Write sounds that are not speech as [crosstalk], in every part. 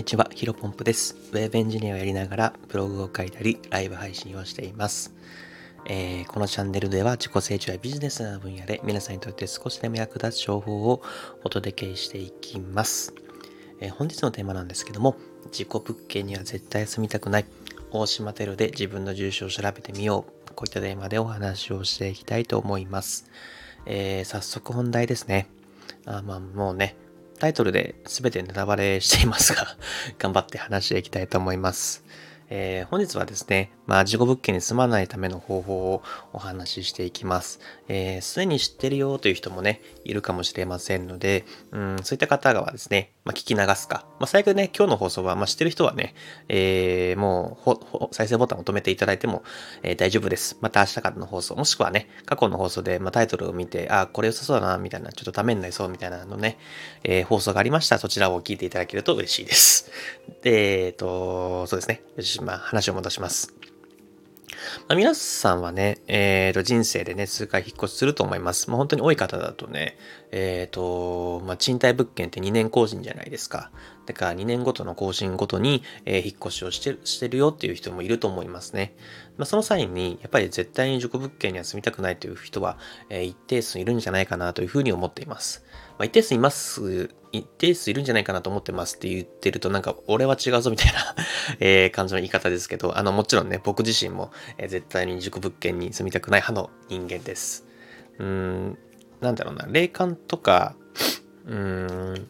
にちは、ヒロポンプです。ウェブエンジニアをやりながらブログを書いたり、ライブ配信をしています。えーこのチャンネルでは自己成長やビジネスな分野で皆さんにとって少しでも役立つ情報をお届けしていきます。えー本日のテーマなんですけども、自己物件には絶対住みたくない。大島テルで自分の住所を調べてみよう。こういったテーマでお話をしていきたいと思います。えー早速本題ですね。あまあもうね、タイトルで全てネタバレしていますが、頑張って話していきたいと思います。えー本日はですね、まあ、事故物件に住まないための方法をお話ししていきます。えーでに知ってるよという人もね、いるかもしれませんので、うん、そういった方がはですね、まあ、聞き流すか。まあ、最悪ね、今日の放送は、まあ、知ってる人はね、えーもうほ、再生ボタンを止めていただいても、えー大丈夫です。また明日からの放送、もしくはね、過去の放送で、まあ、タイトルを見て、あ、これ良さそうだな、みたいな、ちょっとためになりそうみたいなのね、えー放送がありましたら、そちらを聞いていただけると嬉しいです。で、えっ、と、そうですね。し、ま、話を戻します。まあ、皆さんはね、えー、と人生でね、数回引っ越しすると思います。まあ、本当に多い方だとね、えっ、と、まあ、賃貸物件って2年更新じゃないですか。だから2年ごとの更新ごとに、えー引っ越しをしてるしてるよっていう人もいると思いますね。まあ、その際に、やっぱり絶対に自己物件には住みたくないという人は、えー一定数いるんじゃないかなというふうに思っています。まあ、一定数います、一定数いるんじゃないかなと思ってますって言ってると、なんか、俺は違うぞみたいなえ感じの言い方ですけど、あの、もちろんね、僕自身も、え絶対に自己物件に住みたくない派の人間です。うーん、なんだろうな、霊感とか、うーん、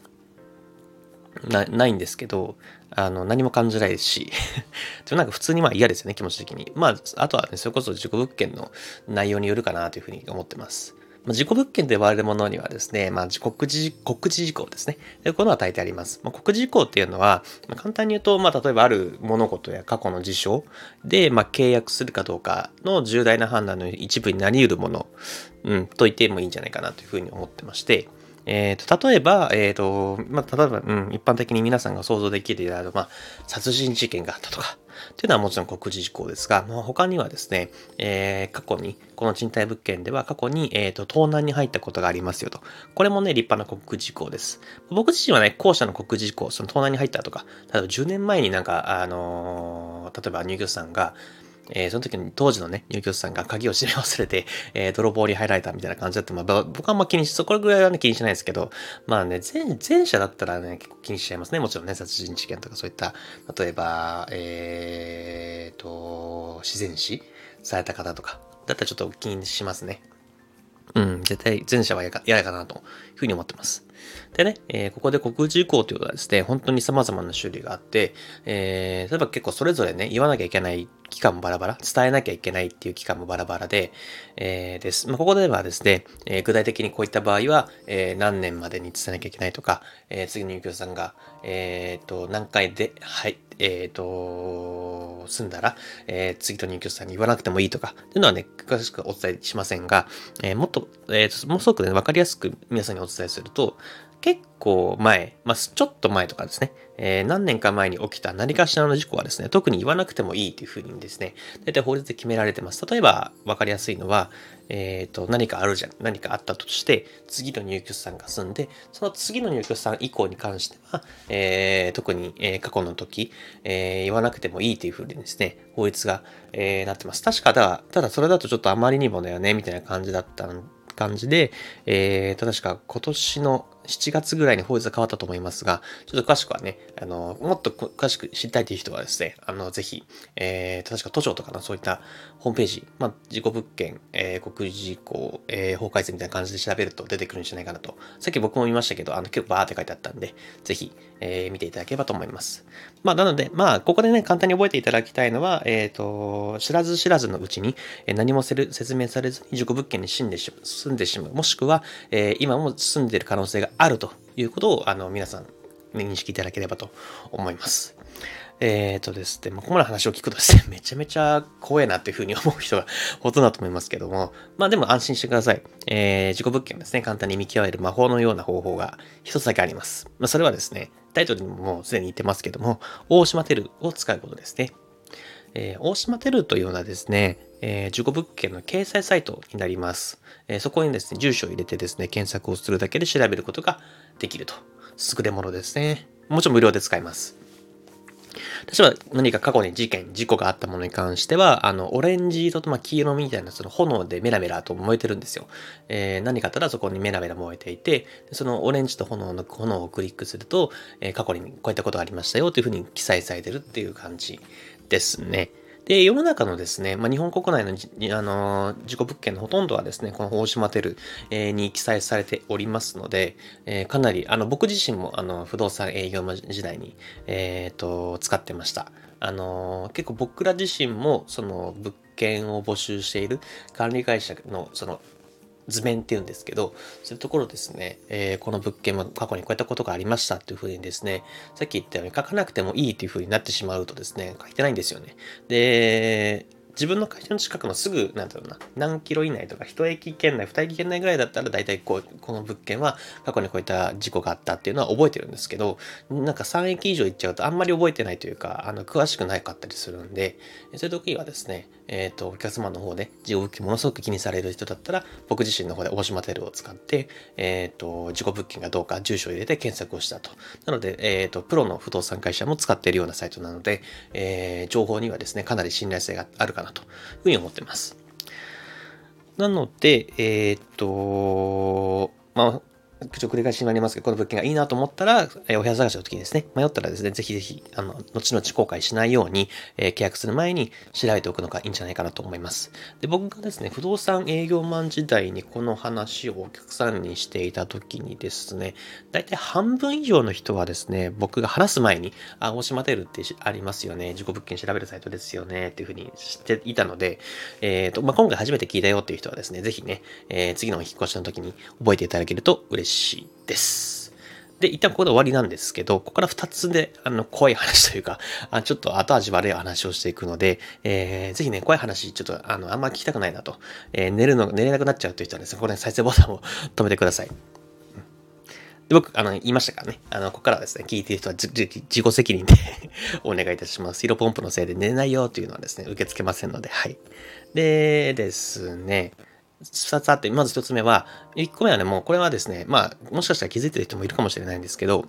なないんですけど、あの、何も感じないですし、でもなんか普通にまあ嫌ですよね、気持ち的に。まあ、あとはね、それこそ自己物件の内容によるかなというふうに思ってます。まあ、自己物件と呼ばれるものにはですね、まあ、告示、告示事項ですね。でこういうのは大抵あります。まあ、告示事項っていうのは、まあ、簡単に言うと、まあ、例えばある物事や過去の事象で、まあ、契約するかどうかの重大な判断の一部になり得るもの、うん、と言ってもいいんじゃないかなというふうに思ってまして、えー、と例えば、えーとまあ、例えば、うん、一般的に皆さんが想像できるあの、まあ、殺人事件があったとか、というのはもちろん告示事項ですが、まあ、他にはですね、えー過去に、この賃貸物件では過去に、えー、と盗難に入ったことがありますよと。これもね、立派な告示事項です。僕自身はね、後者の告示事項、その盗難に入ったとか、例えば10年前になんか、あのー例えば入居者さんが、えーその時に当時のね、入居者さんが鍵を閉め忘れて、[laughs] えー泥棒に入られたみたいな感じだって、まあ、僕はあんま気にし、そこぐらいはね、気にしないですけど、まあね、前、前者だったらね、結構気にしちゃいますね。もちろんね、殺人事件とかそういった、例えば、えーと、自然死された方とか、だったらちょっと気にしますね。うん、絶対前者は嫌か嫌かなというふうに思ってます。でね、えーここで告示事項ということはですね、本当に様々な種類があって、えー例えば結構それぞれね、言わなきゃいけない期間もバラバラ、伝えなきゃいけないっていう期間もバラバラで、えーです。まあ、ここではですね、えー具体的にこういった場合は、えー何年までに伝えなきゃいけないとか、え次の入居者さんが、えーと、何回で、はい、えーと、住んだら、え次の入居者さんに言わなくてもいいとか、っていうのはね、詳しくお伝えしませんが、えもっと、えー、もうすごくね、わかりやすく皆さんにお伝えすると、結構前、まあ、ちょっと前とかですね、えー何年か前に起きた何かしらの事故はですね、特に言わなくてもいいというふうにですね、大体法律で決められてます。例えば、わかりやすいのは、えっ、と、何かあるじゃん、何かあったとして、次の入居者さんが住んで、その次の入居者さん以降に関しては、えー特に、え過去の時、えー言わなくてもいいというふうにですね、法律が、えーなってます。確かだ、ただそれだとちょっとあまりにもだよね、みたいな感じだったん感じで、えー、と、確か今年の7月ぐらいに法律が変わったと思いますが、ちょっと詳しくはね、あの、もっと詳しく知りたいという人はですね、あの、ぜひ、えー、確か都庁とかのそういったホームページ、まあ、事故物件、えー、国事項、えー、法改正みたいな感じで調べると出てくるんじゃないかなと。さっき僕も見ましたけど、あの、結構バーって書いてあったんで、ぜひ、えー見ていただければと思います。まあ、なので、まあ、ここでね、簡単に覚えていただきたいのは、えっ、と、知らず知らずのうちに、えー何もせる説明されずに事故物件に住んでしまう、住んでしまう、もしくは、えー今も住んでいる可能性があるということを、あの、皆さん、認識いただければと思います。えっ、とですね、まあ、ここまで話を聞くとですね、[laughs] めちゃめちゃ怖いなっていうふうに思う人がほとんどだと思いますけども、まあでも安心してください。えー、自己物件ですね、簡単に見極める魔法のような方法が一つだけあります。まあそれはですね、タイトルにももうすでに言ってますけども、大島テルを使うことですね。えー大島テルというのはですね、えー、事故物件の掲載サイトになります。えーそこにですね、住所を入れてですね、検索をするだけで調べることができると。優れものですね。もちろん無料で使えます。例えば何か過去に事件、事故があったものに関しては、あの、オレンジ色とま黄色みたいなその炎でメラメラと燃えてるんですよ。えー、何かあったらそこにメラメラ燃えていて、そのオレンジと炎の炎をクリックすると、えー、過去にこういったことがありましたよというふうに記載されてるっていう感じですね。で、世の中のですね、まあ、日本国内のあの事故物件のほとんどはですね、この大島テル、え、に記載されておりますので、えー、かなり、あの、僕自身もあの不動産営業時代に、えっ、ー、と、使ってました。あの結構僕ら自身も、その物件を募集している管理会社の、その、図面っていうんですけど、そういうところですね、えー、この物件も過去にこういったことがありましたっていうふうにですね、さっき言ったように書かなくてもいいっていうふうになってしまうとですね、書いてないんですよね。で、自分の会社の近くのすぐ、なんだろうな、何キロ以内とか、一駅圏内、二駅圏内ぐらいだったら、大体こう、この物件は過去にこういった事故があったっていうのは覚えてるんですけど、なんか3駅以上行っちゃうとあんまり覚えてないというか、あの、詳しくないかったりするんで、そういう時はですね、えっ、ー、と、お客様の方で事故物件ものすごく気にされる人だったら、僕自身の方で大島テルを使って、えっ、ー、と、事故物件がどうか住所を入れて検索をしたと。なので、えっ、ー、と、プロの不動産会社も使っているようなサイトなので、えー、情報にはですね、かなり信頼性があるかなというふうに思ってます。なので、えっ、と、まあ、ちょ繰り返しになりますけど、この物件がいいなと思ったら、えお部屋探しの時にですね、迷ったらですね、ぜひぜひ、あの、後々後悔しないように、え、契約する前に調べておくのがいいんじゃないかなと思います。で、僕がですね、不動産営業マン時代にこの話をお客さんにしていた時にですね、大体半分以上の人はですね、僕が話す前に、あ、大島テルってありますよね、自己物件調べるサイトですよね、っていうふうに知っていたので、えっ、ー、と、まあ、今回初めて聞いたよっていう人はですね、ぜひね、えー、次のお引越しの時に覚えていただけると嬉しいです。で、一旦ここで終わりなんですけど、ここから二つで、あの、怖い話というか、あちょっと後味悪い話をしていくので、えー、ぜひね、怖い話、ちょっと、あの、あんま聞きたくないなと、えー、寝るの、寝れなくなっちゃうという人はですね、ここで再生ボタンを止めてください。で僕、あの、言いましたからね。あの、ここからですね、聞いている人は自己責任で [laughs] お願いいたします。色ポンプのせいで寝れないよというのはですね、受け付けませんので、はい。でですね、2つあって、まず1つ目は、1個目はね、もうこれはですね、まあ、もしかしたら気づいてる人もいるかもしれないんですけど、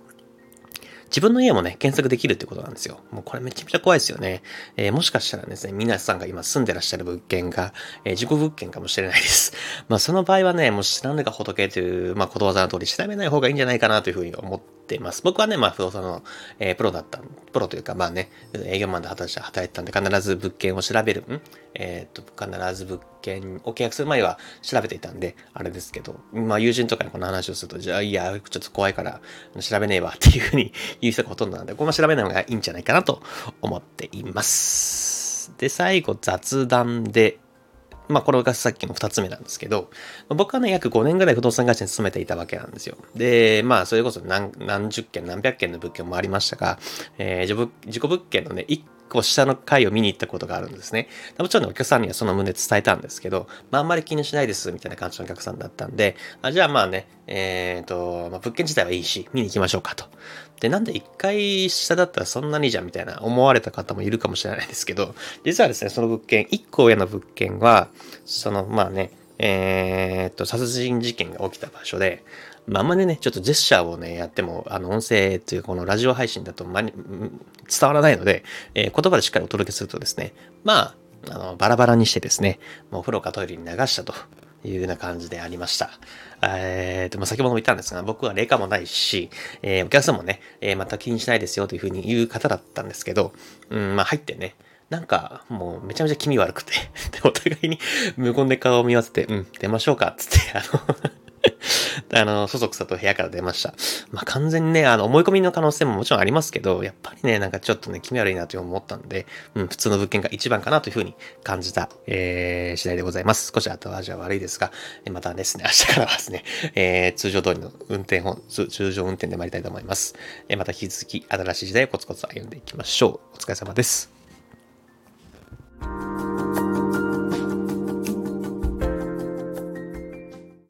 自分の家もね、検索できるってことなんですよ。もうこれめちゃめちゃ怖いですよね。えー、もしかしたらですね、皆さんが今住んでらっしゃる物件が、えー、事故物件かもしれないです。[laughs] まあその場合はね、もう知らぬが仏という、まあことわざの通り調べない方がいいんじゃないかなというふうに思っています。僕はね、まあ不動産の、えー、プロだった、プロというかまあね、営業マンで働いてたんで必ず物件を調べる、んえっ、と、必ず物件を契約する前は調べていたんで、あれですけど、まあ友人とかにこの話をすると、じゃあいや、ちょっと怖いから調べねえわ [laughs] っていうふうに [laughs] 言う人がほとんどなんで、ここも調べない方がいいんじゃないかなと思っています。で、最後雑談で、まあ、これがさっきの二つ目なんですけど、僕はね、約5年ぐらい不動産会社に勤めていたわけなんですよ。で、まあ、それこそ何何十件、何百件の物件もありましたが、えー、自己物件のね、個下の階を見に行ったことがあるんですね。もちろん、お客さんにはその旨伝えたんですけど、まあ、あんまり気にしないです、みたいな感じのお客さんだったんで、あじゃあまあね、えっ、ー、と、まあ、物件自体はいいし、見に行きましょうかと。で、なんで一回下だったらそんなにじゃんみたいな思われた方もいるかもしれないですけど、実はですね、その物件、一個上の物件は、その、まあね、えっ、ー、と、殺人事件が起きた場所で、まあ、んまりね、ちょっとジェスチャーをね、やっても、あの、音声っていうこのラジオ配信だと、ま、伝わらないので、えー、言葉でしっかりお届けするとですね、まあ、あの、バラバラにしてですね、もうお風呂かトイレに流したというような感じでありました。えー、と、まあ、先ほども言ったんですが、僕は霊感もないし、えー、お客さんもね、えー、また気にしないですよというふうに言う方だったんですけど、うん、まあ、入ってね、なんか、もうめちゃめちゃ気味悪くて [laughs] で、お互いに無言で顔を見合わせて、うん、出ましょうか、つって、あの [laughs] あの、そそくさと部屋から出ました。まあ、完全にね、あの、思い込みの可能性ももちろんありますけど、やっぱりね、なんかちょっとね、気味悪いなと思ったんで、うん、普通の物件が一番かなというふうに感じた、えー、次第でございます。少し後味は悪いですが、またですね、明日からはですね、えー、通常通りの運転本、通常運転で参りたいと思います。えー、また引き続き、新しい時代をコツコツ歩んでいきましょう。お疲れ様です。